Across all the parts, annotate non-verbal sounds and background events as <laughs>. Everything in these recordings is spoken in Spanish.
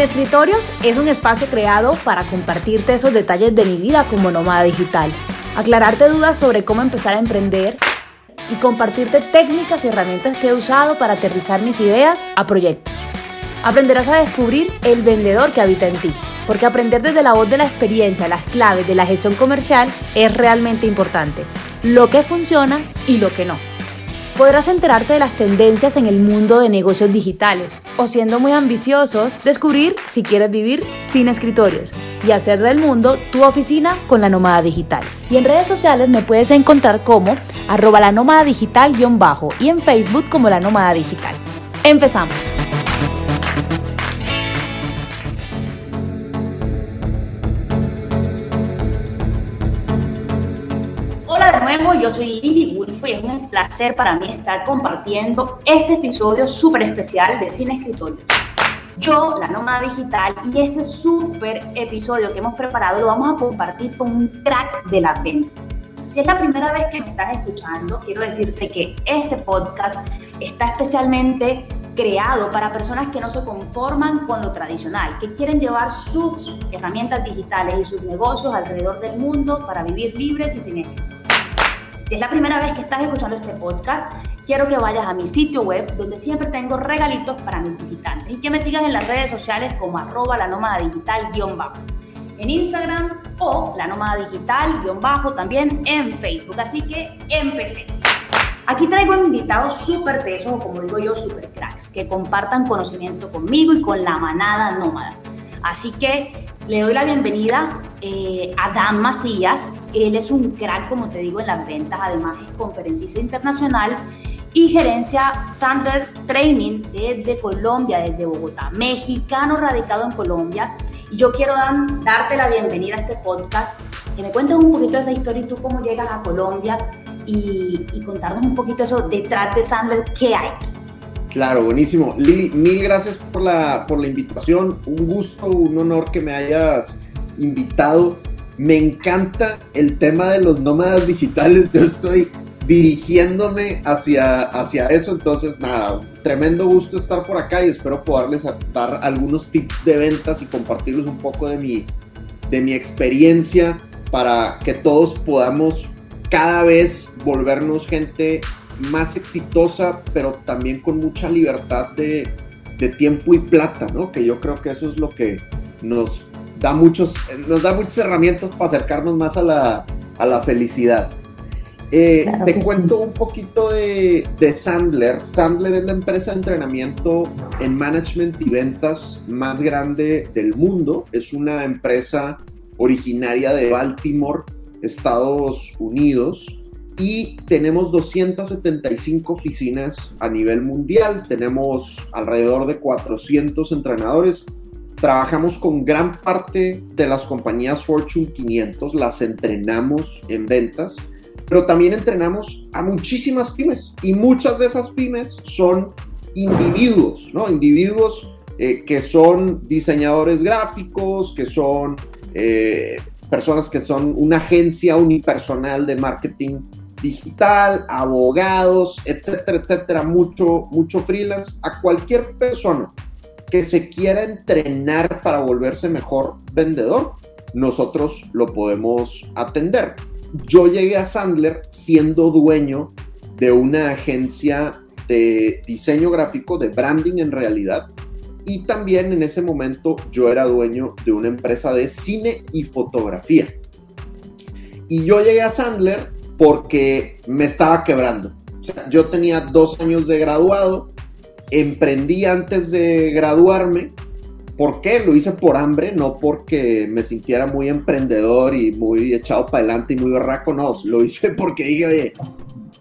Sin Escritorios es un espacio creado para compartirte esos detalles de mi vida como nómada digital, aclararte dudas sobre cómo empezar a emprender y compartirte técnicas y herramientas que he usado para aterrizar mis ideas a proyectos. Aprenderás a descubrir el vendedor que habita en ti, porque aprender desde la voz de la experiencia las claves de la gestión comercial es realmente importante, lo que funciona y lo que no. Podrás enterarte de las tendencias en el mundo de negocios digitales o siendo muy ambiciosos, descubrir si quieres vivir sin escritorios y hacer del mundo tu oficina con la nómada digital. Y en redes sociales me puedes encontrar como arroba la nómada digital bajo y en Facebook como la nómada digital. Empezamos. Nuevo, yo soy Lili Wolfo y es un placer para mí estar compartiendo este episodio súper especial de Cine Escritorio. Yo, la nómada digital, y este súper episodio que hemos preparado lo vamos a compartir con un crack de la venta. Si es la primera vez que me estás escuchando, quiero decirte que este podcast está especialmente creado para personas que no se conforman con lo tradicional, que quieren llevar sus herramientas digitales y sus negocios alrededor del mundo para vivir libres y sin éxito. Si es la primera vez que estás escuchando este podcast, quiero que vayas a mi sitio web donde siempre tengo regalitos para mis visitantes y que me sigas en las redes sociales como arroba la nómada digital bajo en Instagram o la nómada digital bajo también en Facebook. Así que empecé. Aquí traigo invitados súper tesos o como digo yo, súper cracks, que compartan conocimiento conmigo y con la manada nómada. Así que le doy la bienvenida eh, a Dan Macías. Él es un crack, como te digo, en las ventas. Además es conferencista internacional y gerencia Sandler Training desde Colombia, desde Bogotá. Mexicano radicado en Colombia. Y yo quiero darte la bienvenida a este podcast. Que me cuentes un poquito de esa historia y tú cómo llegas a Colombia y, y contarnos un poquito eso detrás de Sandler, ¿qué hay? Claro, buenísimo. Lili, mil gracias por la, por la invitación. Un gusto, un honor que me hayas invitado. Me encanta el tema de los nómadas digitales. Yo estoy dirigiéndome hacia, hacia eso. Entonces, nada, tremendo gusto estar por acá y espero poderles dar algunos tips de ventas y compartirles un poco de mi, de mi experiencia para que todos podamos cada vez volvernos gente más exitosa, pero también con mucha libertad de, tiempo y plata, ¿no? Que yo creo que eso es lo que nos da, muchos, nos da muchas herramientas para acercarnos más a la, felicidad. Eh, te cuento un poquito de, de, Sandler. Sandler es la empresa de entrenamiento en management y ventas más grande del mundo. Es una empresa originaria de Baltimore, Estados Unidos y tenemos 275 oficinas a nivel mundial, tenemos alrededor de 400 entrenadores. Trabajamos con gran parte de las compañías Fortune 500, las entrenamos en ventas, pero también entrenamos a muchísimas pymes y muchas de esas pymes son individuos, ¿no? Individuos eh, que son diseñadores gráficos, que son eh, personas que son una agencia unipersonal de marketing digital, abogados, etcétera, etcétera, mucho, mucho freelance, a cualquier persona que se quiera entrenar para volverse mejor vendedor, nosotros lo podemos atender. Yo llegué a Sandler siendo dueño de una agencia de diseño gráfico, de branding en realidad, y también en ese momento yo era dueño de una empresa de cine y fotografía. Y yo llegué a Sandler porque me estaba quebrando. yo tenía dos años de graduado, emprendí antes de graduarme. ¿Por qué? Lo hice por hambre, no porque me sintiera muy emprendedor y muy echado para adelante y muy berraco, no, lo hice <laughs> porque dije, oye,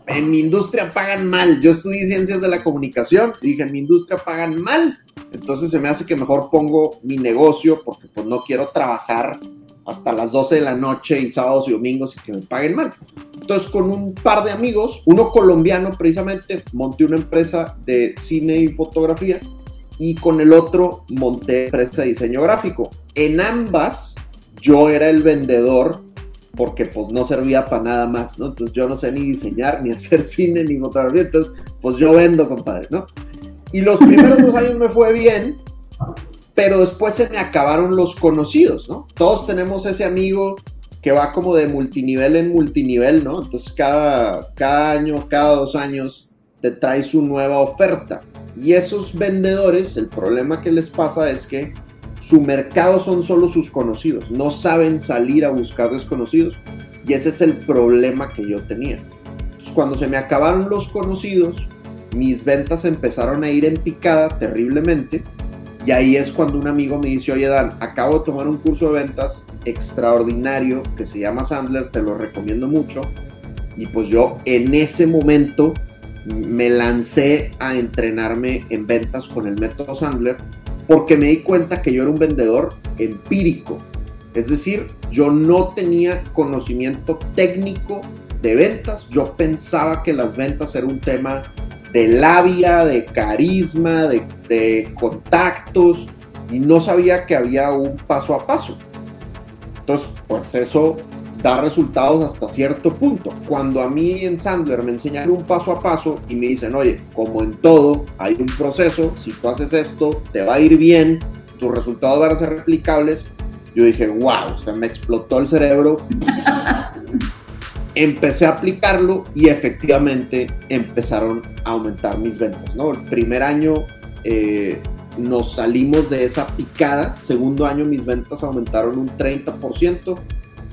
en mi industria pagan mal. Yo estudié ciencias de la comunicación, dije, en mi industria pagan mal. Entonces se me hace que mejor pongo mi negocio porque pues no quiero trabajar hasta las 12 de la noche y sábados y domingos y que me paguen mal. Entonces, con un par de amigos, uno colombiano precisamente, monté una empresa de cine y fotografía y con el otro monté empresa de diseño gráfico. En ambas, yo era el vendedor porque pues no servía para nada más, ¿no? Entonces yo no sé ni diseñar, ni <laughs> hacer cine, ni fotografía, entonces pues yo vendo, compadre, ¿no? Y los primeros dos años me fue bien, pero después se me acabaron los conocidos, ¿no? Todos tenemos ese amigo que va como de multinivel en multinivel, ¿no? Entonces cada, cada año, cada dos años te trae su nueva oferta. Y esos vendedores, el problema que les pasa es que su mercado son solo sus conocidos, no saben salir a buscar desconocidos. Y ese es el problema que yo tenía. Entonces, cuando se me acabaron los conocidos, mis ventas empezaron a ir en picada terriblemente. Y ahí es cuando un amigo me dice, oye Dan, acabo de tomar un curso de ventas extraordinario que se llama Sandler, te lo recomiendo mucho. Y pues yo en ese momento me lancé a entrenarme en ventas con el método Sandler porque me di cuenta que yo era un vendedor empírico. Es decir, yo no tenía conocimiento técnico de ventas, yo pensaba que las ventas era un tema de labia, de carisma, de, de contactos y no sabía que había un paso a paso. Entonces, pues eso da resultados hasta cierto punto. Cuando a mí en Sandler me enseñan un paso a paso y me dicen, oye, como en todo, hay un proceso, si tú haces esto, te va a ir bien, tus resultados van a ser replicables, yo dije, wow, o sea, me explotó el cerebro. <laughs> Empecé a aplicarlo y efectivamente empezaron a aumentar mis ventas, ¿no? El primer año eh, nos salimos de esa picada, segundo año mis ventas aumentaron un 30%,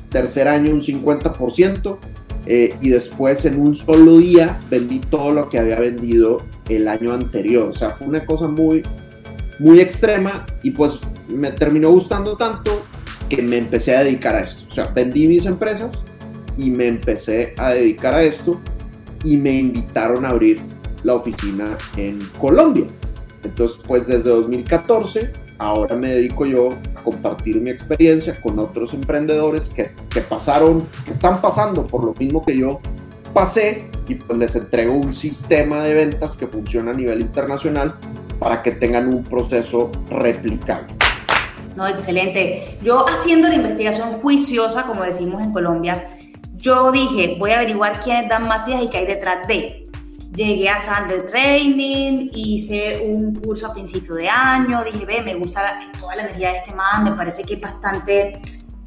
tercer año un 50%, eh, y después en un solo día vendí todo lo que había vendido el año anterior. O sea, fue una cosa muy, muy extrema y pues me terminó gustando tanto que me empecé a dedicar a esto. O sea, vendí mis empresas y me empecé a dedicar a esto y me invitaron a abrir la oficina en Colombia. Entonces, pues desde 2014, ahora me dedico yo compartir mi experiencia con otros emprendedores que, que pasaron, que están pasando por lo mismo que yo pasé y pues les entrego un sistema de ventas que funciona a nivel internacional para que tengan un proceso replicable. No, excelente. Yo haciendo la investigación juiciosa, como decimos en Colombia, yo dije, voy a averiguar quiénes dan más ideas y qué hay detrás de llegué a Sandler Training, hice un curso a principio de año, dije, ve, me gusta toda la energía de este man, me parece que es bastante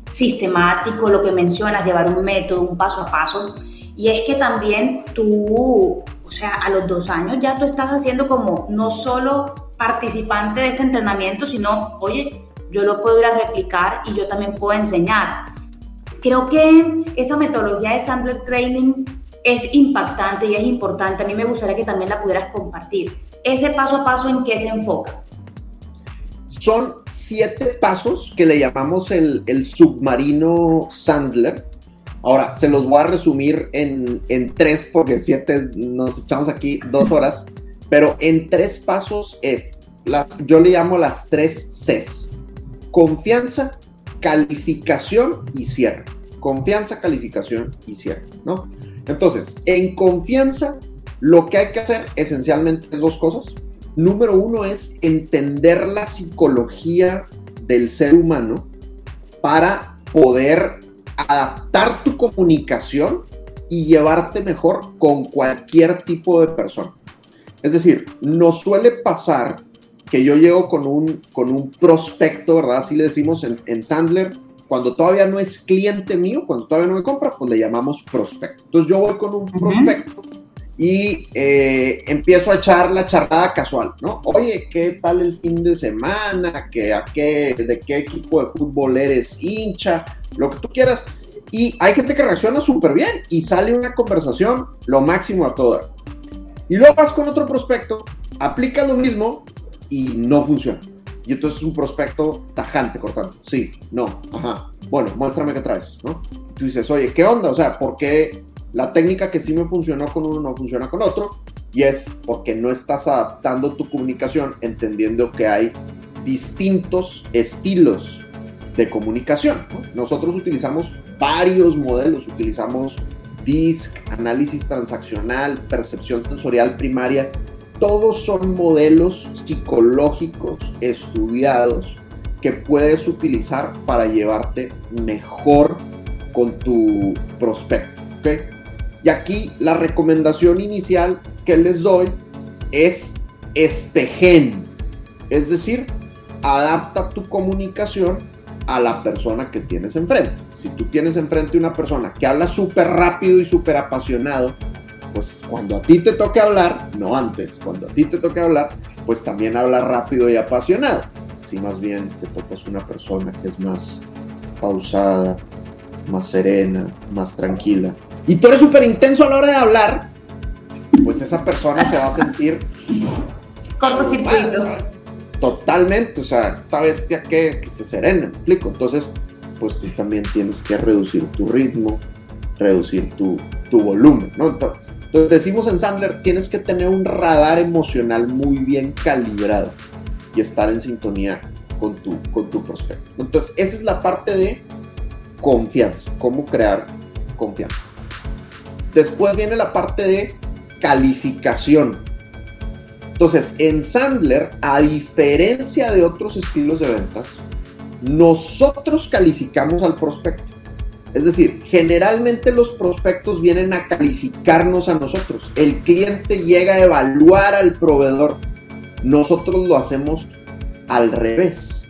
sistemático lo que mencionas, llevar un método, un paso a paso. Y es que también tú, o sea, a los dos años ya tú estás haciendo como no solo participante de este entrenamiento, sino, oye, yo lo puedo ir a replicar y yo también puedo enseñar. Creo que esa metodología de Sandler Training es impactante y es importante. A mí me gustaría que también la pudieras compartir. Ese paso a paso, ¿en qué se enfoca? Son siete pasos que le llamamos el, submarino Sandler. Ahora, se los voy a resumir en, en tres, porque siete nos echamos aquí dos horas, pero en tres pasos es, las, yo le llamo las tres Cs. Confianza, calificación y cierre. Confianza, calificación y cierre, ¿no? Entonces, en confianza, lo que hay que hacer esencialmente es dos cosas. Número uno es entender la psicología del ser humano para poder adaptar tu comunicación y llevarte mejor con cualquier tipo de persona. Es decir, nos suele pasar que yo llego con un, con un prospecto, ¿verdad? Así le decimos en, en Sandler, cuando todavía no es cliente mío, cuando todavía no me compra, pues le llamamos prospecto. Entonces yo voy con un prospecto y eh, empiezo a echar la charlada casual, ¿no? Oye, ¿qué tal el fin de semana? ¿Qué, a qué, ¿De qué equipo de fútbol eres hincha? Lo que tú quieras. Y hay gente que reacciona súper bien y sale una conversación lo máximo a toda. Y luego vas con otro prospecto, aplica lo mismo y no funciona. Y entonces es un prospecto tajante, cortando. Sí, no, ajá. Bueno, muéstrame qué traes, ¿no? Tú dices, oye, ¿qué onda? O sea, ¿por qué la técnica que sí me funcionó con uno no funciona con otro? Y es porque no estás adaptando tu comunicación entendiendo que hay distintos estilos de comunicación. Nosotros utilizamos varios modelos, utilizamos DISC, análisis transaccional, percepción sensorial primaria todos son modelos psicológicos estudiados que puedes utilizar para llevarte mejor con tu prospecto. Y aquí la recomendación inicial que les doy es espejen. Es decir, adapta tu comunicación a la persona que tienes enfrente. Si tú tienes enfrente una persona que habla súper rápido y súper apasionado, pues cuando a ti te toque hablar, no antes, cuando a ti te toque hablar, pues también habla rápido y apasionado. Si más bien te tocas una persona que es más pausada, más serena, más tranquila, y tú eres súper intenso a la hora de hablar, pues esa persona se va a sentir cortocircuito. Totalmente, o sea, esta bestia que, que se serena, ¿me explico? Entonces, pues tú también tienes que reducir tu ritmo, reducir tu, tu volumen, ¿no? Entonces, decimos en Sandler, tienes que tener un radar emocional muy bien calibrado y estar en sintonía con tu, con tu prospecto. Entonces, esa es la parte de confianza, cómo crear confianza. Después viene la parte de calificación. Entonces, en Sandler, a diferencia de otros estilos de ventas, nosotros calificamos al prospecto. Es decir, generalmente los prospectos vienen a calificarnos a nosotros. El cliente llega a evaluar al proveedor. Nosotros lo hacemos al revés.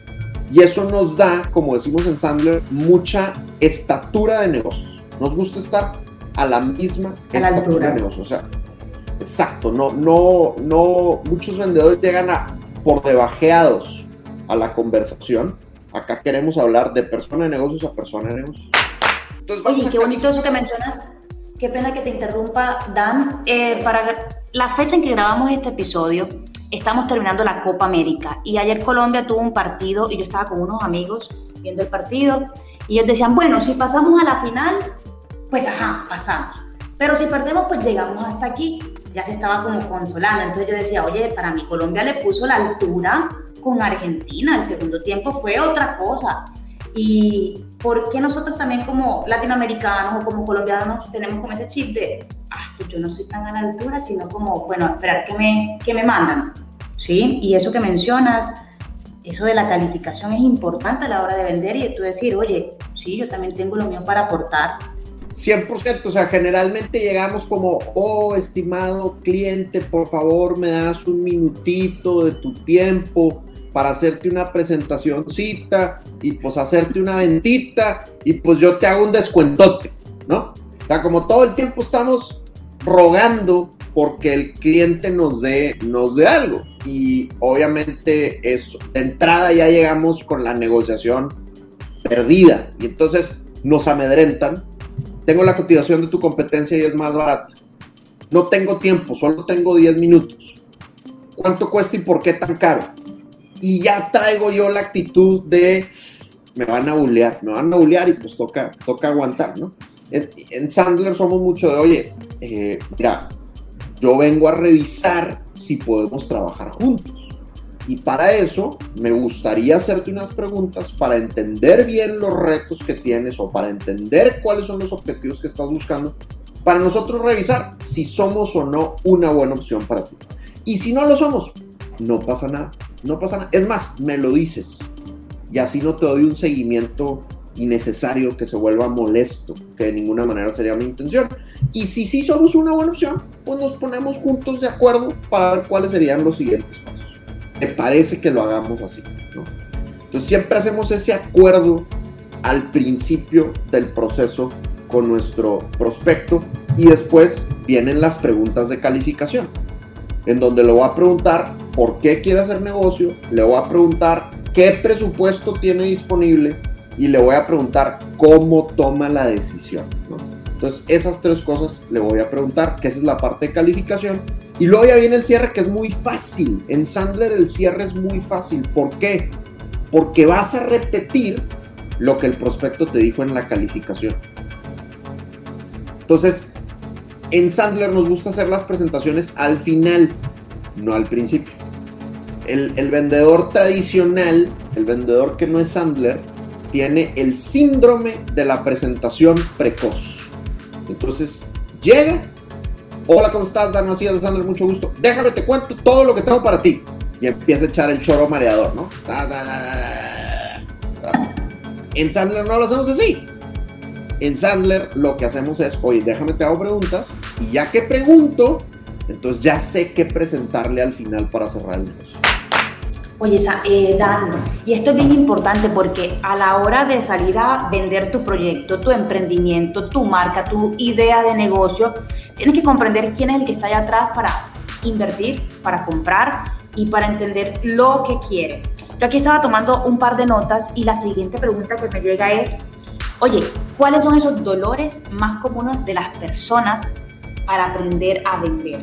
Y eso nos da, como decimos en Sandler, mucha estatura de negocios. Nos gusta estar a la misma estatura de negocio. O sea, exacto, no, no, no, muchos vendedores llegan a por debajeados a la conversación. Acá queremos hablar de persona de negocios a persona de negocios. Oye, qué bonito eso que mencionas. Qué pena que te interrumpa, Dan. Eh, para la fecha en que grabamos este episodio, estamos terminando la Copa América. Y ayer Colombia tuvo un partido y yo estaba con unos amigos viendo el partido. Y ellos decían, bueno, si pasamos a la final, pues ajá, pasamos. Pero si perdemos, pues llegamos hasta aquí. Ya se estaba como consolando. Entonces yo decía, oye, para mí Colombia le puso la altura con Argentina. El segundo tiempo fue otra cosa. Y por qué nosotros también como latinoamericanos o como colombianos tenemos como ese chip de, ah, pues yo no soy tan a la altura, sino como, bueno, esperar que me, que me mandan. ¿Sí? Y eso que mencionas, eso de la calificación es importante a la hora de vender y de tú decir, oye, sí, yo también tengo lo mío para aportar. 100%, o sea, generalmente llegamos como, oh, estimado cliente, por favor, me das un minutito de tu tiempo para hacerte una presentacióncita y pues hacerte una ventita y pues yo te hago un descuentote, ¿no? O sea, como todo el tiempo estamos rogando porque el cliente nos dé, nos dé algo. Y obviamente eso, de entrada ya llegamos con la negociación perdida. Y entonces nos amedrentan. Tengo la cotización de tu competencia y es más barata. No tengo tiempo, solo tengo 10 minutos. ¿Cuánto cuesta y por qué tan caro? Y ya traigo yo la actitud de me van a bullear, me van a bullear y pues toca, toca aguantar, ¿no? En, Sandler somos mucho de, oye, eh, mira, yo vengo a revisar si podemos trabajar juntos. Y para eso me gustaría hacerte unas preguntas para entender bien los retos que tienes o para entender cuáles son los objetivos que estás buscando, para nosotros revisar si somos o no una buena opción para ti. Y si no lo somos, no pasa nada. No pasa nada. Es más, me lo dices. Y así no te doy un seguimiento innecesario que se vuelva molesto, que de ninguna manera sería mi intención. Y si sí somos una buena opción, pues nos ponemos juntos de acuerdo para ver cuáles serían los siguientes pasos. Me parece que lo hagamos así. Entonces siempre hacemos ese acuerdo al principio del proceso con nuestro prospecto y después vienen las preguntas de calificación en donde le voy a preguntar por qué quiere hacer negocio, le voy a preguntar qué presupuesto tiene disponible y le voy a preguntar cómo toma la decisión. Entonces, esas tres cosas le voy a preguntar, que esa es la parte de calificación. Y luego ya viene el cierre, que es muy fácil. En Sandler el cierre es muy fácil. ¿Por qué? Porque vas a repetir lo que el prospecto te dijo en la calificación. Entonces, en Sandler nos gusta hacer las presentaciones al final, no al principio. El, vendedor tradicional, el vendedor que no es Sandler, tiene el síndrome de la presentación precoz. Entonces, llega, hola, ¿cómo estás? Dan así de Sandler, mucho gusto. Déjame te cuento todo lo que tengo para ti. Y empieza a echar el choro mareador, ¿no? En Sandler no lo hacemos así. En Sandler lo que hacemos es, oye, déjame te hago preguntas y ya que pregunto, entonces ya sé qué presentarle al final para cerrar el negocio. Oye, eh, Dan, y esto es bien importante porque a la hora de salir a vender tu proyecto, tu emprendimiento, tu marca, tu idea de negocio, tienes que comprender quién es el que está allá atrás para invertir, para comprar y para entender lo que quiere. Yo aquí estaba tomando un par de notas y la siguiente pregunta que me llega es, oye, ¿cuáles son esos dolores más comunes de las personas para aprender a vender?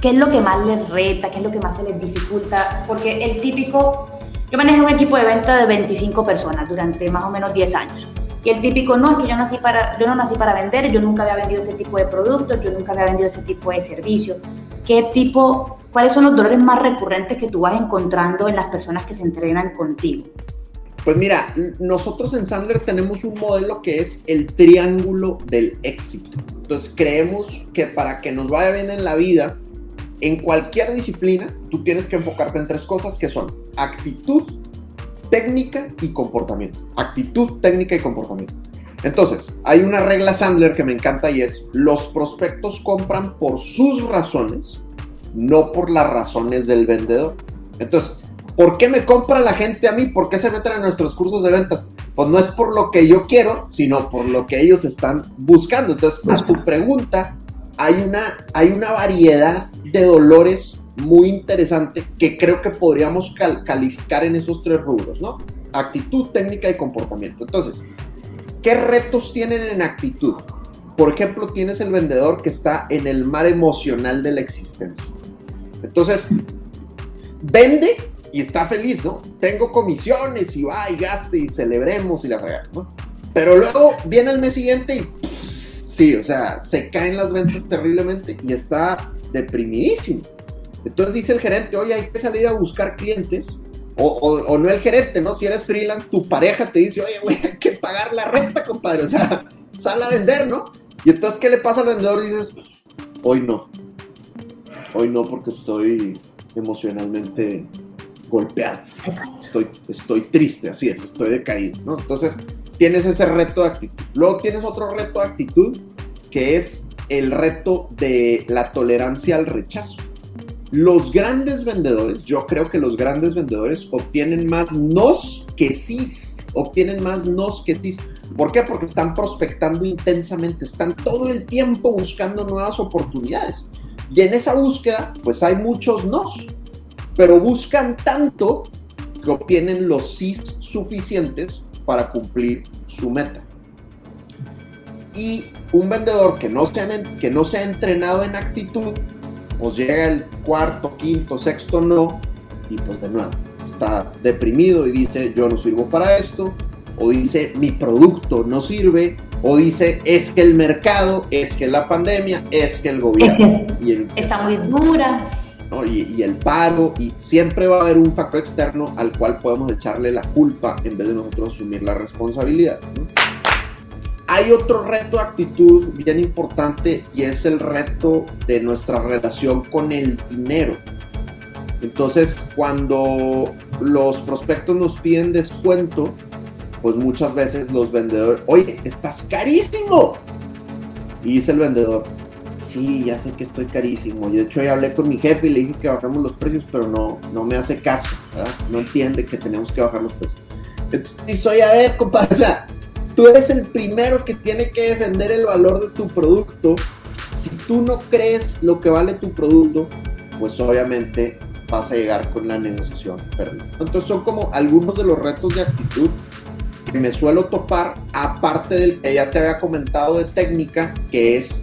¿Qué es lo que más les reta? ¿Qué es lo que más se les dificulta? Porque el típico, yo manejo un equipo de venta de 25 personas durante más o menos 10 años. Y el típico, no, es que yo, nací para, yo no nací para vender, yo nunca había vendido este tipo de productos, yo nunca había vendido ese tipo de servicios. ¿Qué tipo, cuáles son los dolores más recurrentes que tú vas encontrando en las personas que se entrenan contigo? Pues mira, nosotros en Sandler tenemos un modelo que es el triángulo del éxito. Entonces creemos que para que nos vaya bien en la vida, en cualquier disciplina, tú tienes que enfocarte en tres cosas que son actitud, técnica y comportamiento. Actitud, técnica y comportamiento. Entonces, hay una regla Sandler que me encanta y es, los prospectos compran por sus razones, no por las razones del vendedor. Entonces, ¿por qué me compra la gente a mí? ¿Por qué se meten en nuestros cursos de ventas? Pues no es por lo que yo quiero, sino por lo que ellos están buscando. Entonces, a tu pregunta, hay una, hay una variedad de dolores muy interesante que creo que podríamos calificar en esos tres rubros, ¿no? Actitud, técnica y comportamiento. Entonces, ¿qué retos tienen en actitud? Por ejemplo, tienes el vendedor que está en el mar emocional de la existencia. Entonces, vende y está feliz, ¿no? Tengo comisiones y va y gaste y celebremos y la regala, ¿no? Pero luego viene el mes siguiente y Sí, o sea, se caen las ventas terriblemente y está deprimidísimo. Entonces dice el gerente, oye, hay que salir a buscar clientes. O, no el gerente, ¿no? Si eres freelance, tu pareja te dice, oye, güey, hay que pagar la renta, compadre. O sea, sal a vender, ¿no? Y entonces, ¿qué le pasa al vendedor? Dices, hoy no. Hoy no porque estoy emocionalmente golpeado. Estoy, estoy triste, así es, estoy decaído, ¿no? Entonces, tienes ese reto de actitud. Luego tienes otro reto de actitud que es el reto de la tolerancia al rechazo. Los grandes vendedores, yo creo que los grandes vendedores obtienen más nos que sí, obtienen más nos que sí. ¿Por qué? Porque están prospectando intensamente, están todo el tiempo buscando nuevas oportunidades. Y en esa búsqueda, pues hay muchos nos, pero buscan tanto que obtienen los sí suficientes para cumplir su meta. Y un vendedor que no, se ha, que no se ha entrenado en actitud, pues llega el cuarto, quinto, sexto no, y pues de nuevo, está deprimido y dice yo no sirvo para esto, o dice mi producto no sirve, o dice es que el mercado, es que la pandemia, es que el gobierno. está muy dura y, el paro, y siempre va a haber un factor externo al cual podemos echarle la culpa en vez de nosotros asumir la responsabilidad. Hay otro reto de actitud bien importante y es el reto de nuestra relación con el dinero. Entonces, cuando los prospectos nos piden descuento, pues muchas veces los vendedores, oye, estás carísimo. Y dice el vendedor, sí, ya sé que estoy carísimo. Y de hecho ya hablé con mi jefe y le dije que bajamos los precios, pero no, no me hace caso. No entiende que tenemos que bajar los precios. Entonces, soy a ver, compadre, o sea, tú eres el primero que tiene que defender el valor de tu producto. Si tú no crees lo que vale tu producto, pues obviamente vas a llegar con la negociación perdida. Entonces son como algunos de los retos de actitud que me suelo topar, aparte del que ya te había comentado de técnica, que es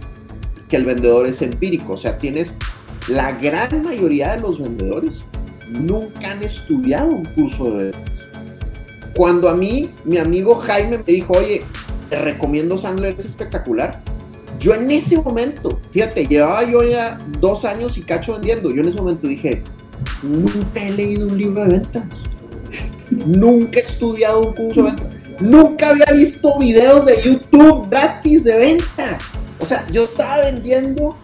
que el vendedor es empírico. O sea, tienes la gran mayoría de los vendedores nunca han estudiado un curso de ventas. Cuando a mí, mi amigo Jaime me dijo, oye, te recomiendo Sandler, es espectacular. Yo en ese momento, fíjate, llevaba yo ya dos años y cacho vendiendo. Yo en ese momento dije, nunca he leído un libro de ventas. nunca he estudiado un curso de ventas. Nunca había visto videos de YouTube gratis de ventas. O sea, yo estaba vendiendo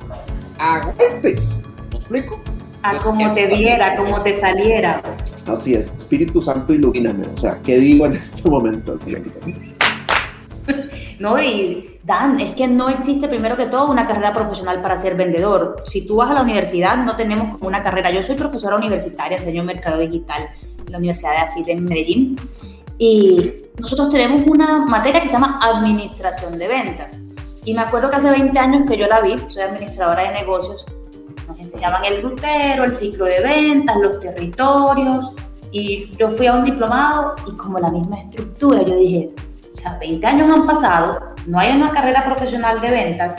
a golpes. ¿Me explico? A como te diera, como te saliera. Así es, Espíritu Santo ilumíname. O sea, ¿qué digo en este momento? <laughs> ¿no? Y Dan, es que no existe primero que todo una carrera profesional para ser vendedor. Si tú vas a la universidad, no tenemos una carrera. Yo soy profesora universitaria, enseño mercado digital en la Universidad de AFIT en Medellín. Y nosotros tenemos una materia que se llama Administración de Ventas. Y me acuerdo que hace 20 años que yo la vi, soy administradora de negocios, nos enseñaban el rutero, el ciclo de ventas, los territorios, y yo fui a un diplomado y como la misma estructura, yo dije, o sea, 20 años han pasado, no hay una carrera profesional de ventas,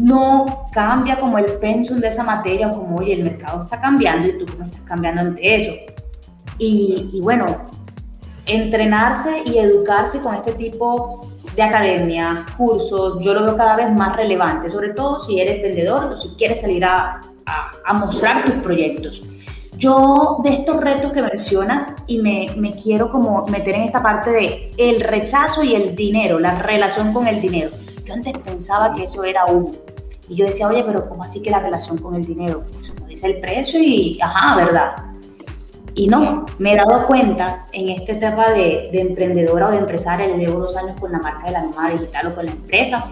no cambia como el pensum de esa materia, como, oye, el mercado está cambiando y tú cómo estás cambiando ante eso. Y, y bueno, entrenarse y educarse con este tipo de academias, cursos, yo lo veo cada vez más relevante, sobre todo si eres vendedor o si quieres salir a, a, a mostrar tus proyectos. Yo de estos retos que mencionas y me, me, quiero como meter en esta parte de el rechazo y el dinero, la relación con el dinero. Yo antes pensaba que eso era uno. Y yo decía, oye, pero ¿cómo así que la relación con el dinero? Pues uno dice el precio y, ajá, ¿verdad? Y no, me he dado cuenta en esta etapa de, de emprendedora o de empresaria, llevo dos años con la marca de la nómada digital o con la empresa,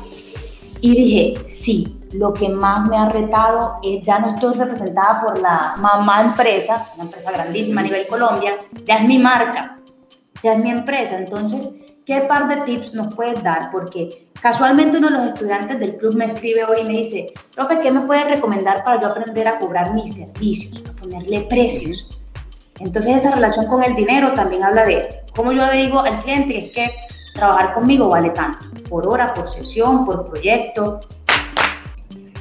y dije, sí, lo que más me ha retado es ya no estoy representada por la mamá empresa, una empresa grandísima a nivel Colombia, ya es mi marca, ya es mi empresa. Entonces, ¿qué par de tips nos puedes dar? Porque casualmente uno de los estudiantes del club me escribe hoy y me dice, profe, ¿qué me puedes recomendar para yo aprender a cobrar mis servicios, a ponerle precios? Entonces esa relación con el dinero también habla de, como yo le digo al cliente, es que trabajar conmigo vale tanto, por hora, por sesión, por proyecto.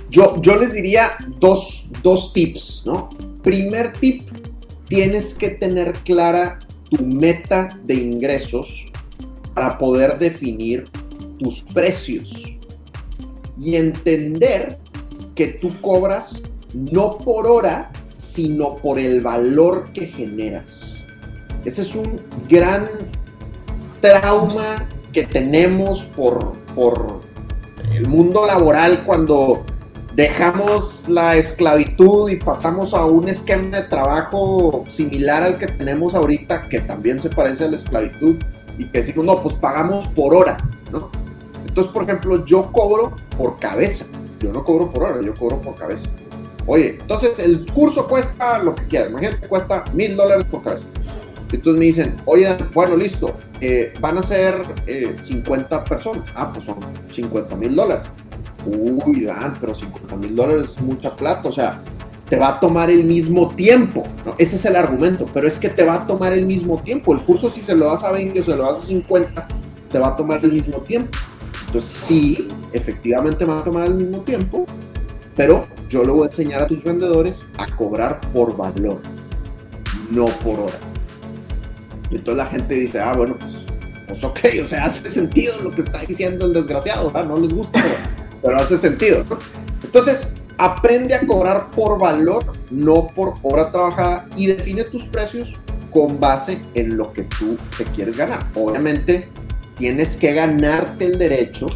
Yo, yo les diría dos, dos tips, ¿no? Primer tip, tienes que tener clara tu meta de ingresos para poder definir tus precios y entender que tú cobras no por hora, sino por el valor que generas. Ese es un gran trauma que tenemos por, por el mundo laboral cuando dejamos la esclavitud y pasamos a un esquema de trabajo similar al que tenemos ahorita, que también se parece a la esclavitud, y que decimos, no, pues pagamos por hora, ¿no? Entonces, por ejemplo, yo cobro por cabeza, yo no cobro por hora, yo cobro por cabeza. Oye, entonces el curso cuesta lo que quieras, imagínate, cuesta mil dólares por cabeza. Entonces me dicen, oye, bueno, listo, eh, van a ser eh, 50 personas. Ah, pues son 50 mil dólares. Uy, Dan, pero 50 mil dólares es mucha plata, o sea, te va a tomar el mismo tiempo. Ese es el argumento, pero es que te va a tomar el mismo tiempo. El curso, si se lo das a 20 o se lo das a 50, te va a tomar el mismo tiempo. Entonces, sí, efectivamente va a tomar el mismo tiempo, pero yo le voy a enseñar a tus vendedores a cobrar por valor, no por hora. Y entonces la gente dice, ah, bueno, pues, pues ok, <laughs> o sea, hace sentido lo que está diciendo el desgraciado, no les gusta, pero, hace sentido. Entonces, aprende a cobrar por valor, no por hora trabajada, y define tus precios con base en lo que tú te quieres ganar. Obviamente, tienes que ganarte el derecho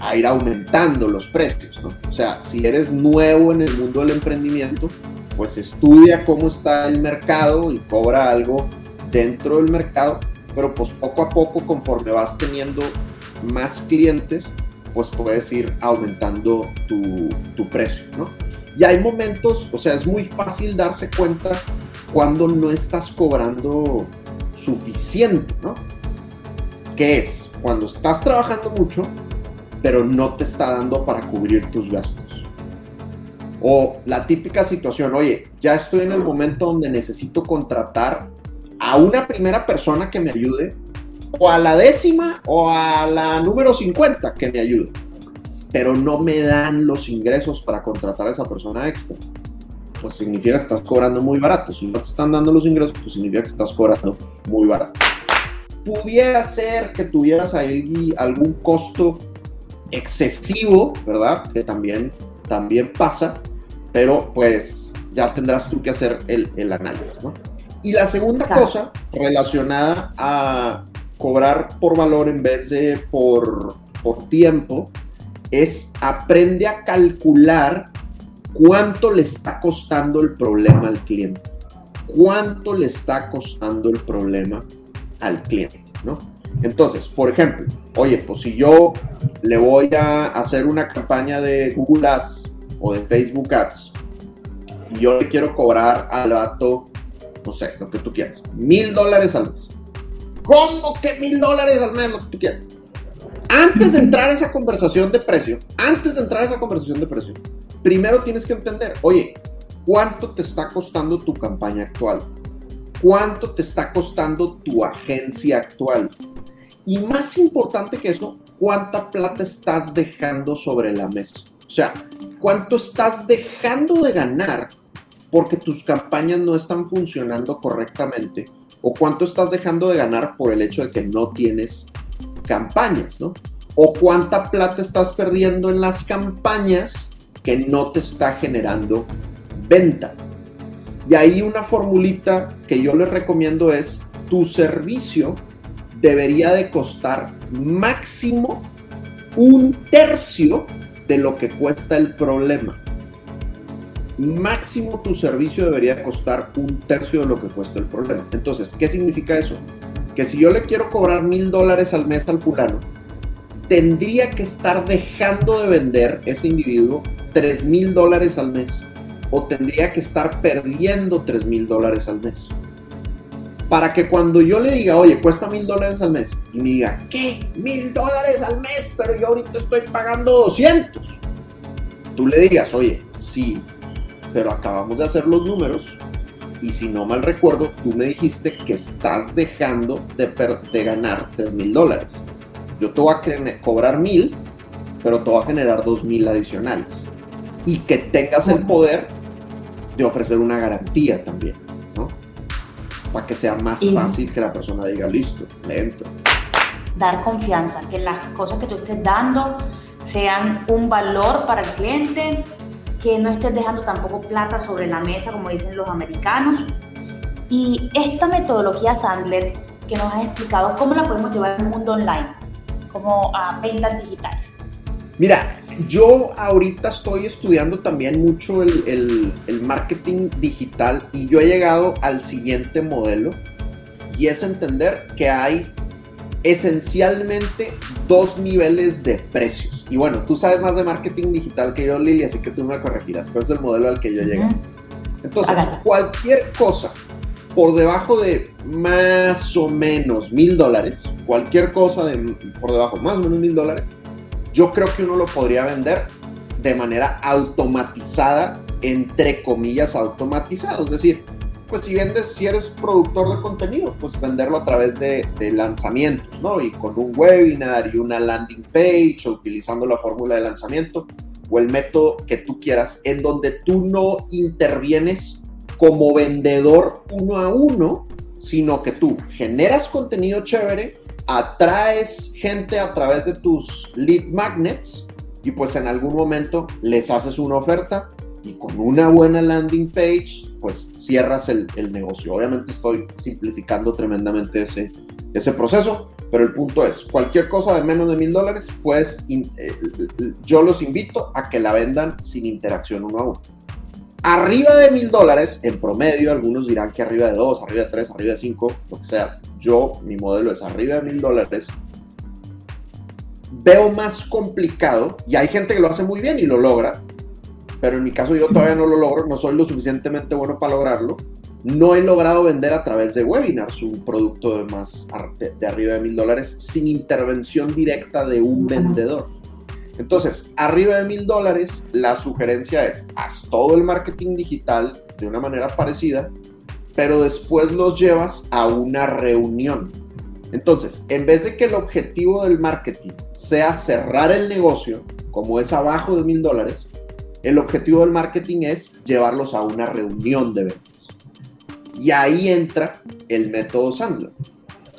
a ir aumentando los precios, ¿no? O sea, si eres nuevo en el mundo del emprendimiento, pues estudia cómo está el mercado y cobra algo dentro del mercado, pero pues poco a poco, conforme vas teniendo más clientes, pues puedes ir aumentando tu, tu precio, ¿no? Y hay momentos, o sea, es muy fácil darse cuenta cuando no estás cobrando suficiente, ¿no? ¿Qué es? Cuando estás trabajando mucho, pero no te está dando para cubrir tus gastos. O la típica situación, oye, ya estoy en el momento donde necesito contratar a una primera persona que me ayude, o a la décima o a la número 50 que me ayude, pero no me dan los ingresos para contratar a esa persona extra. Pues significa que estás cobrando muy barato. Si no te están dando los ingresos, pues significa que estás cobrando muy barato. Pudiera ser que tuvieras ahí algún costo excesivo, ¿verdad? Que también, también pasa, pero pues ya tendrás tú que hacer el, el análisis, ¿no? Y la segunda claro. cosa relacionada a cobrar por valor en vez de por, por tiempo es aprende a calcular cuánto le está costando el problema al cliente. ¿Cuánto le está costando el problema al cliente? ¿no? Entonces, por ejemplo, oye, pues si yo le voy a hacer una campaña de Google Ads o de Facebook Ads, y yo le quiero cobrar al vato, no sé, lo que tú quieras, mil dólares al mes. ¿Cómo que mil dólares al mes? Lo que tú quieras. Antes de entrar a esa conversación de precio, antes de entrar a esa conversación de precio, primero tienes que entender, oye, ¿cuánto te está costando tu campaña actual? ¿Cuánto te está costando tu agencia actual? Y más importante que eso, ¿cuánta plata estás dejando sobre la mesa? O sea, ¿cuánto estás dejando de ganar porque tus campañas no están funcionando correctamente? ¿O cuánto estás dejando de ganar por el hecho de que no tienes campañas, ¿no? O cuánta plata estás perdiendo en las campañas que no te está generando venta. Y ahí una formulita que yo les recomiendo es tu servicio debería de costar máximo un tercio de lo que cuesta el problema. Máximo tu servicio debería costar un tercio de lo que cuesta el problema. Entonces, ¿qué significa eso? Que si yo le quiero cobrar mil dólares al mes al fulano, tendría que estar dejando de vender ese individuo tres mil dólares al mes. O tendría que estar perdiendo tres mil dólares al mes. Para que cuando yo le diga, oye, cuesta mil dólares al mes, y me diga, ¿qué? Mil dólares al mes, pero yo ahorita estoy pagando 200. Tú le digas, oye, sí, pero acabamos de hacer los números y si no mal recuerdo, tú me dijiste que estás dejando de, de ganar 3 mil dólares. Yo te voy a cobrar mil, pero te voy a generar 2 mil adicionales. Y que tengas el poder de ofrecer una garantía también. Para que sea más fácil que la persona diga, listo, le entro. Dar confianza, que las cosas que tú estés dando sean un valor para el cliente, que no estés dejando tampoco plata sobre la mesa, como dicen los americanos. Y esta metodología Sandler que nos has explicado, ¿cómo la podemos llevar al mundo online? Como a ventas digitales. Mira, yo ahorita estoy estudiando también mucho el, el, el, marketing digital y yo he llegado al siguiente modelo y es entender que hay esencialmente dos niveles de precios. Y bueno, tú sabes más de marketing digital que yo, Lili, así que tú me corregirás, pero es el modelo al que yo llegué. Entonces, cualquier cosa por debajo de más o menos mil dólares, cualquier cosa de, por debajo más o menos mil dólares, yo creo que uno lo podría vender de manera automatizada, entre comillas automatizada. Es decir, pues si vendes, si eres productor de contenido, pues venderlo a través de, de lanzamientos, ¿no? Y con un webinar y una landing page, o utilizando la fórmula de lanzamiento o el método que tú quieras, en donde tú no intervienes como vendedor uno a uno, sino que tú generas contenido chévere, atraes gente a través de tus lead magnets y pues en algún momento les haces una oferta y con una buena landing page pues cierras el, negocio. Obviamente estoy simplificando tremendamente ese, ese proceso, pero el punto es, cualquier cosa de menos de mil dólares, pues yo los invito a que la vendan sin interacción uno a uno. Arriba de mil dólares, en promedio, algunos dirán que arriba de dos, arriba de tres, arriba de cinco, lo que sea. Yo, mi modelo es arriba de mil dólares. Veo más complicado, y hay gente que lo hace muy bien y lo logra, pero en mi caso yo todavía no lo logro, no soy lo suficientemente bueno para lograrlo. No he logrado vender a través de webinars un producto de más de, arriba de mil dólares sin intervención directa de un vendedor. Entonces, arriba de mil dólares, la sugerencia es, haz todo el marketing digital de una manera parecida, pero después los llevas a una reunión. Entonces, en vez de que el objetivo del marketing sea cerrar el negocio, como es abajo de mil dólares, el objetivo del marketing es llevarlos a una reunión de ventas. Y ahí entra el método Sandler.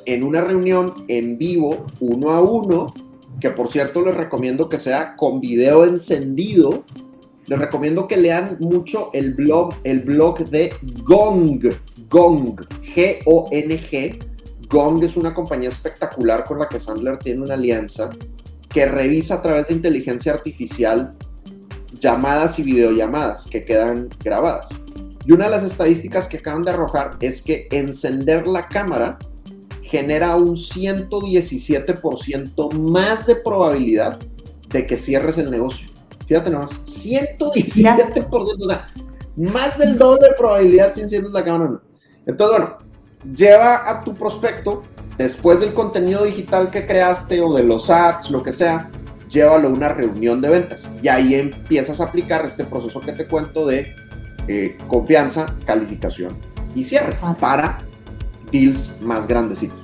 En una reunión en vivo, uno a uno, que por cierto les recomiendo que sea con video encendido, les recomiendo que lean mucho el blog, el blog de Gong, Gong, G-O-N-G. Gong es una compañía espectacular con la que Sandler tiene una alianza que revisa a través de inteligencia artificial llamadas y videollamadas que quedan grabadas. Y una de las estadísticas que acaban de arrojar es que encender la cámara genera un 117% más de probabilidad de que cierres el negocio. Fíjate nomás, 117%, o sea, más del doble de probabilidad si enciendes la cámara. Entonces, bueno, lleva a tu prospecto, después del contenido digital que creaste o de los ads, lo que sea, llévalo a una reunión de ventas. Y ahí empiezas a aplicar este proceso que te cuento de eh, confianza, calificación y cierre para deals más grandecitos.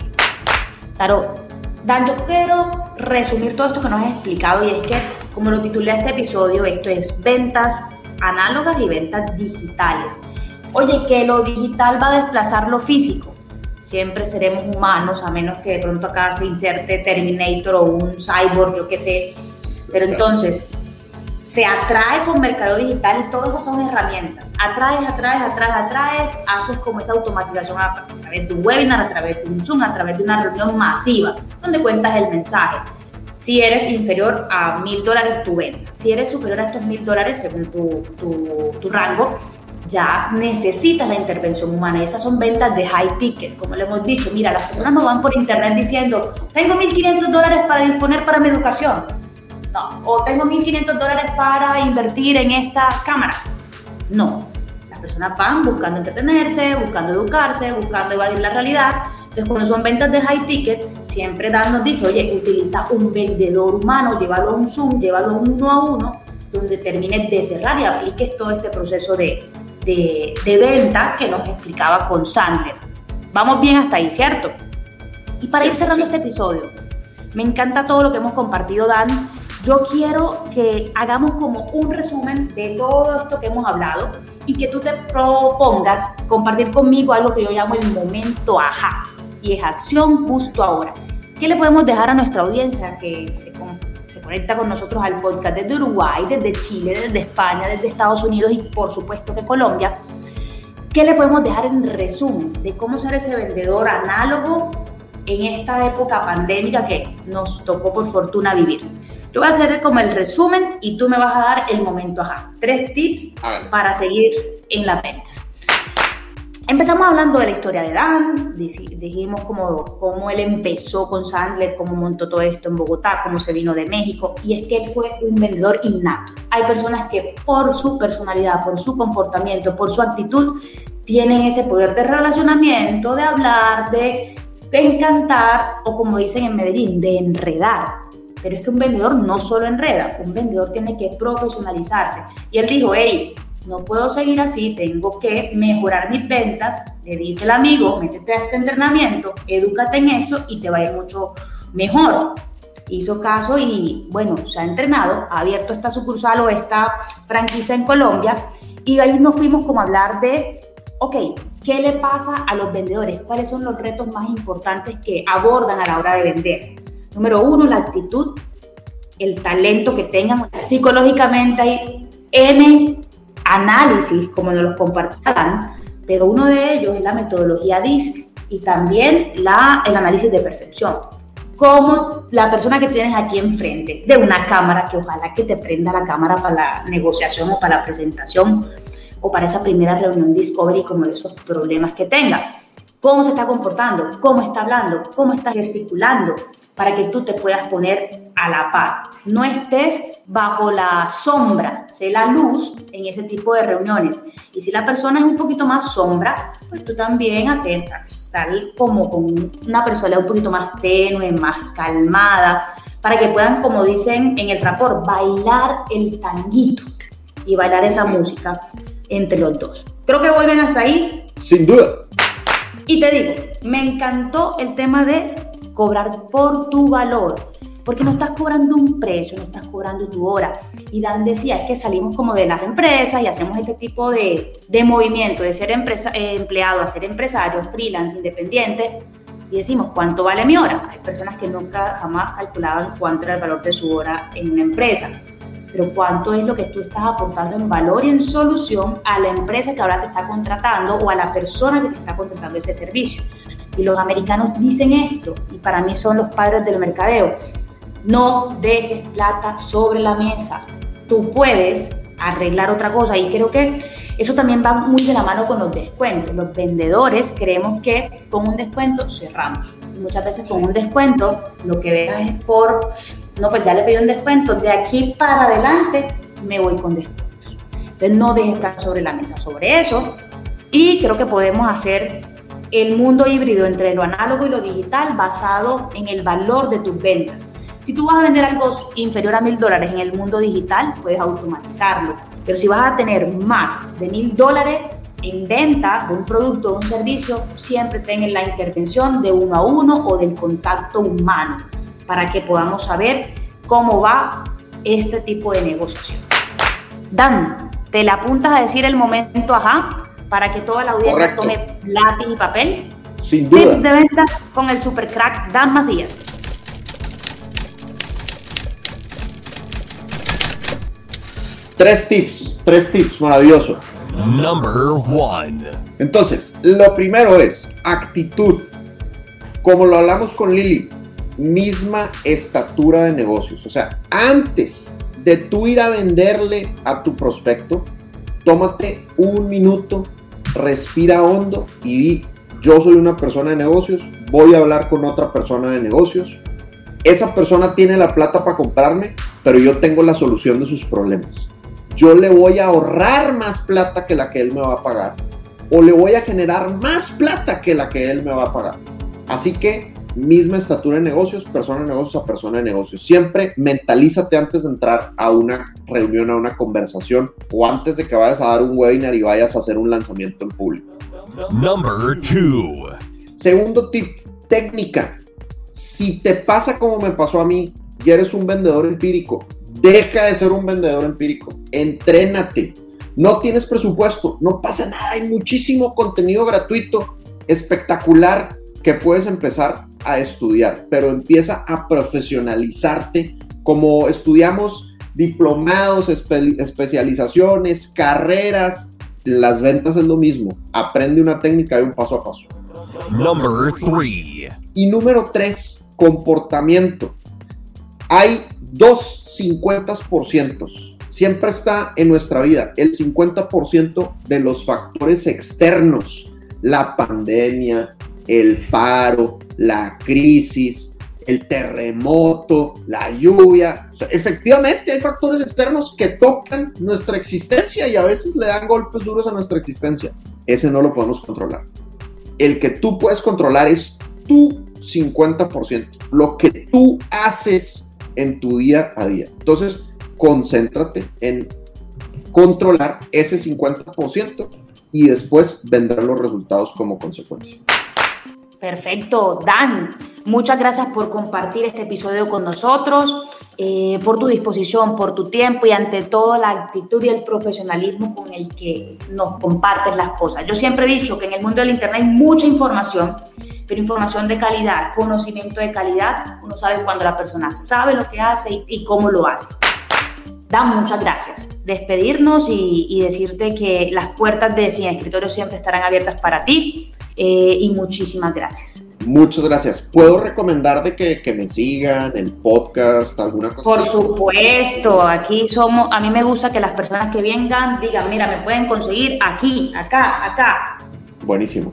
Claro, Dan, yo quiero resumir todo esto que nos has explicado y es que, como lo titulé este episodio, esto es ventas análogas y ventas digitales. Oye, que lo digital va a desplazar lo físico. Siempre seremos humanos, a menos que de pronto acá se inserte Terminator o un cyborg, yo qué sé. Pero entonces, se atrae con mercado digital y todas esas son herramientas. Atraes, atraes, atraes, atraes, haces como esa automatización a través de un webinar, a través de un Zoom, a través de una reunión masiva, donde cuentas el mensaje. Si eres inferior a mil dólares tu venta, si eres superior a estos mil dólares según tu, tu, tu rango, ya necesitas la intervención humana y esas son ventas de high ticket, como le hemos dicho. Mira, las personas no van por internet diciendo, tengo 1.500 dólares para disponer para mi educación no. O tengo 1.500 dólares para invertir en esta cámara. No. Las personas van buscando entretenerse, buscando educarse, buscando evadir la realidad. Entonces, cuando son ventas de high ticket, siempre Dan nos dice, oye, utiliza un vendedor humano, llévalo a un Zoom, llévalo uno a uno, donde termines de cerrar y apliques todo este proceso de, de, de venta que nos explicaba con Sandler. Vamos bien hasta ahí, ¿cierto? Y para ir cerrando este episodio, me encanta todo lo que hemos compartido, Dan yo quiero que hagamos como un resumen de todo esto que hemos hablado y que tú te propongas compartir conmigo algo que yo llamo el momento ajá y es acción justo ahora. ¿Qué le podemos dejar a nuestra audiencia que se, conecta con nosotros al podcast desde Uruguay, desde Chile, desde España, desde Estados Unidos y por supuesto de Colombia? ¿Qué le podemos dejar en resumen de cómo ser ese vendedor análogo en esta época pandémica que nos tocó por fortuna vivir? Yo voy a hacer como el resumen y tú me vas a dar el momento ajá. Tres tips para seguir en las ventas. Empezamos hablando de la historia de Dan, dijimos cómo, cómo él empezó con Sandler, cómo montó todo esto en Bogotá, cómo se vino de México, y es que él fue un vendedor innato. Hay personas que por su personalidad, por su comportamiento, por su actitud, tienen ese poder de relacionamiento, de hablar, de, de encantar, o como dicen en Medellín, de enredar. Pero es que un vendedor no solo enreda, un vendedor tiene que profesionalizarse. Y él dijo, hey, no puedo seguir así, tengo que mejorar mis ventas. Le dice el amigo, métete a este entrenamiento, edúcate en esto y te va a ir mucho mejor. Hizo caso y bueno, se ha entrenado, ha abierto esta sucursal o esta franquicia en Colombia y ahí nos fuimos como a hablar de, ok, ¿qué le pasa a los vendedores? ¿Cuáles son los retos más importantes que abordan a la hora de vender? Número uno, la actitud, el talento que tengan. Psicológicamente hay N análisis, como nos los compartirán, pero uno de ellos es la metodología DISC y también la, el análisis de percepción. Como la persona que tienes aquí enfrente de una cámara, que ojalá que te prenda la cámara para la negociación o para la presentación o para esa primera reunión Discovery, como de esos problemas que tenga. ¿Cómo se está comportando? ¿Cómo está hablando? ¿Cómo está gesticulando? Para que tú te puedas poner a la par. No estés bajo la sombra, sé la luz en ese tipo de reuniones. Y si la persona es un poquito más sombra, pues tú también atenta, estar como con una persona un poquito más tenue, más calmada, para que puedan, como dicen en el rapor, bailar el tanguito y bailar esa música entre los dos. Creo que vuelven hasta ahí. Sin duda. Y te digo, me encantó el tema de cobrar por tu valor, porque no estás cobrando un precio, no estás cobrando tu hora. Y Dan decía, es que salimos como de las empresas y hacemos este tipo de, de movimiento, de ser empresa, eh, empleado a ser empresario, freelance, independiente, y decimos, ¿cuánto vale mi hora? Hay personas que nunca jamás calculaban cuánto era el valor de su hora en una empresa, pero cuánto es lo que tú estás aportando en valor y en solución a la empresa que ahora te está contratando o a la persona que te está contratando ese servicio. Y los americanos dicen esto, y para mí son los padres del mercadeo. No dejes plata sobre la mesa. Tú puedes arreglar otra cosa y creo que eso también va muy de la mano con los descuentos. Los vendedores creemos que con un descuento cerramos. muchas veces con un descuento, lo que veas es por, no, pues ya le pedí un descuento, de aquí para adelante me voy con descuentos. Entonces no dejes estar sobre la mesa sobre eso y creo que podemos hacer el mundo híbrido entre lo análogo y lo digital basado en el valor de tus ventas. Si tú vas a vender algo inferior a mil dólares en el mundo digital, puedes automatizarlo. Pero si vas a tener más de mil dólares en venta de un producto o un servicio, siempre tengan la intervención de uno a uno o del contacto humano para que podamos saber cómo va este tipo de negociación. Dan, ¿te la apuntas a decir el momento ajá para que toda la audiencia tome lápiz y papel? Sin duda. Tips de venta con el super crack Dan Macías. Tres tips, tres tips, maravilloso. Number one. Entonces, lo primero es actitud. Como lo hablamos con Lili, misma estatura de negocios. O sea, antes de tú ir a venderle a tu prospecto, tómate un minuto, respira hondo y di, yo soy una persona de negocios, voy a hablar con otra persona de negocios. Esa persona tiene la plata para comprarme, pero yo tengo la solución de sus problemas. Yo le voy a ahorrar más plata que la que él me va a pagar. O le voy a generar más plata que la que él me va a pagar. Así que misma estatura de negocios, persona de negocios a persona de negocios. Siempre mentalízate antes de entrar a una reunión, a una conversación o antes de que vayas a dar un webinar y vayas a hacer un lanzamiento en público. Number two. Segundo tip, técnica. Si te pasa como me pasó a mí y eres un vendedor empírico, deja de ser un vendedor empírico. Entrénate. No tienes presupuesto, no pasa nada. Hay muchísimo contenido gratuito, espectacular, que puedes empezar a estudiar, pero empieza a profesionalizarte como estudiamos diplomados, espe especializaciones, carreras. Las ventas es lo mismo. Aprende una técnica y un paso a paso. Number three. Y número tres, comportamiento. Hay dos 50%. Siempre está en nuestra vida el 50% de los factores externos. La pandemia, el paro, la crisis, el terremoto, la lluvia. efectivamente hay factores externos que tocan nuestra existencia y a veces le dan golpes duros a nuestra existencia. Ese no lo podemos controlar. El que tú puedes controlar es tu 50%, lo que tú haces en tu día a día. Entonces, concéntrate en controlar ese 50% y después vendrán los resultados como consecuencia. Perfecto, Dan, muchas gracias por compartir este episodio con nosotros, eh, por tu disposición, por tu tiempo y ante todo la actitud y el profesionalismo con el que nos compartes las cosas. Yo siempre he dicho que en el mundo del Internet hay mucha información, pero información de calidad, conocimiento de calidad, uno sabe cuando la persona sabe lo que hace y, cómo lo hace. Dan, muchas gracias. Despedirnos y, decirte que las puertas de Cine Escritorio siempre estarán abiertas para ti eh, y muchísimas gracias. Muchas gracias. ¿Puedo recomendar de que, que, me sigan el podcast, alguna cosa? Por supuesto, aquí somos, a mí me gusta que las personas que vengan digan, mira, me pueden conseguir aquí, acá, acá. Buenísimo.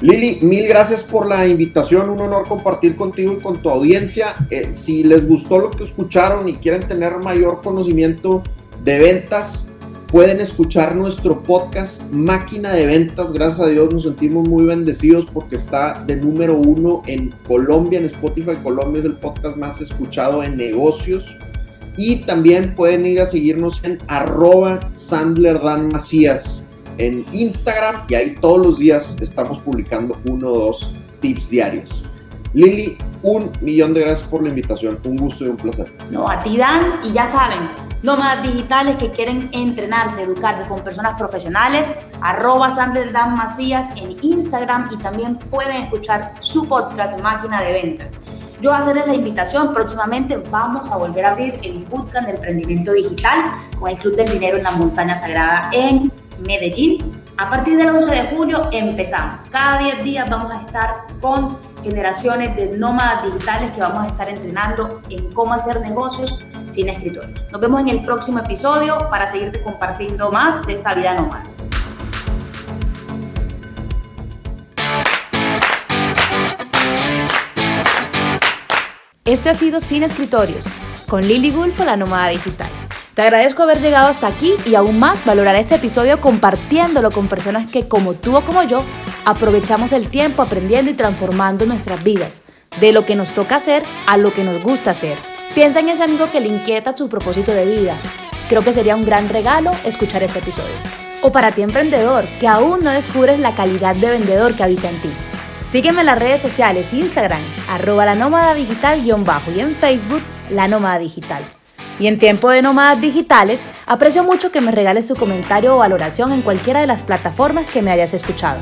Lili, mil gracias por la invitación, un honor compartir contigo y con tu audiencia. Eh, si les gustó lo que escucharon y quieren tener mayor conocimiento de ventas, Pueden escuchar nuestro podcast Máquina de Ventas. Gracias a Dios nos sentimos muy bendecidos porque está de número uno en Colombia, en Spotify. Colombia es el podcast más escuchado en negocios. Y también pueden ir a seguirnos en arroba Sandler en Instagram. Y ahí todos los días estamos publicando uno o dos tips diarios. Lili, un millón de gracias por la invitación. Un gusto y un placer. No, a ti Dan, y ya saben, nómadas digitales que quieren entrenarse, educarse con personas profesionales, arroba Dan Macías en Instagram y también pueden escuchar su podcast Máquina de Ventas. Yo voy a hacerles la invitación, próximamente vamos a volver a abrir el bootcamp de emprendimiento digital con el Club del Dinero en la Montaña Sagrada en Medellín. A partir del 11 de julio empezamos. Cada 10 días vamos a estar con generaciones de nómadas digitales que vamos a estar entrenando en cómo hacer negocios sin escritorio. Nos vemos en el próximo episodio para seguirte compartiendo más de esta vida nómada. Este ha sido Sin Escritorios, con Lili Gulfo, la nómada digital. Te agradezco haber llegado hasta aquí y aún más valorar este episodio compartiéndolo con personas que como tú o como yo aprovechamos el tiempo aprendiendo y transformando nuestras vidas, de lo que nos toca hacer a lo que nos gusta hacer. Piensa en ese amigo que le inquieta su propósito de vida. Creo que sería un gran regalo escuchar este episodio. O para ti emprendedor, que aún no descubres la calidad de vendedor que habita en ti. Sígueme en las redes sociales, Instagram, arroba la nómada digital bajo y en Facebook, la nómada digital. Y en tiempo de nómadas digitales, aprecio mucho que me regales su comentario o valoración en cualquiera de las plataformas que me hayas escuchado.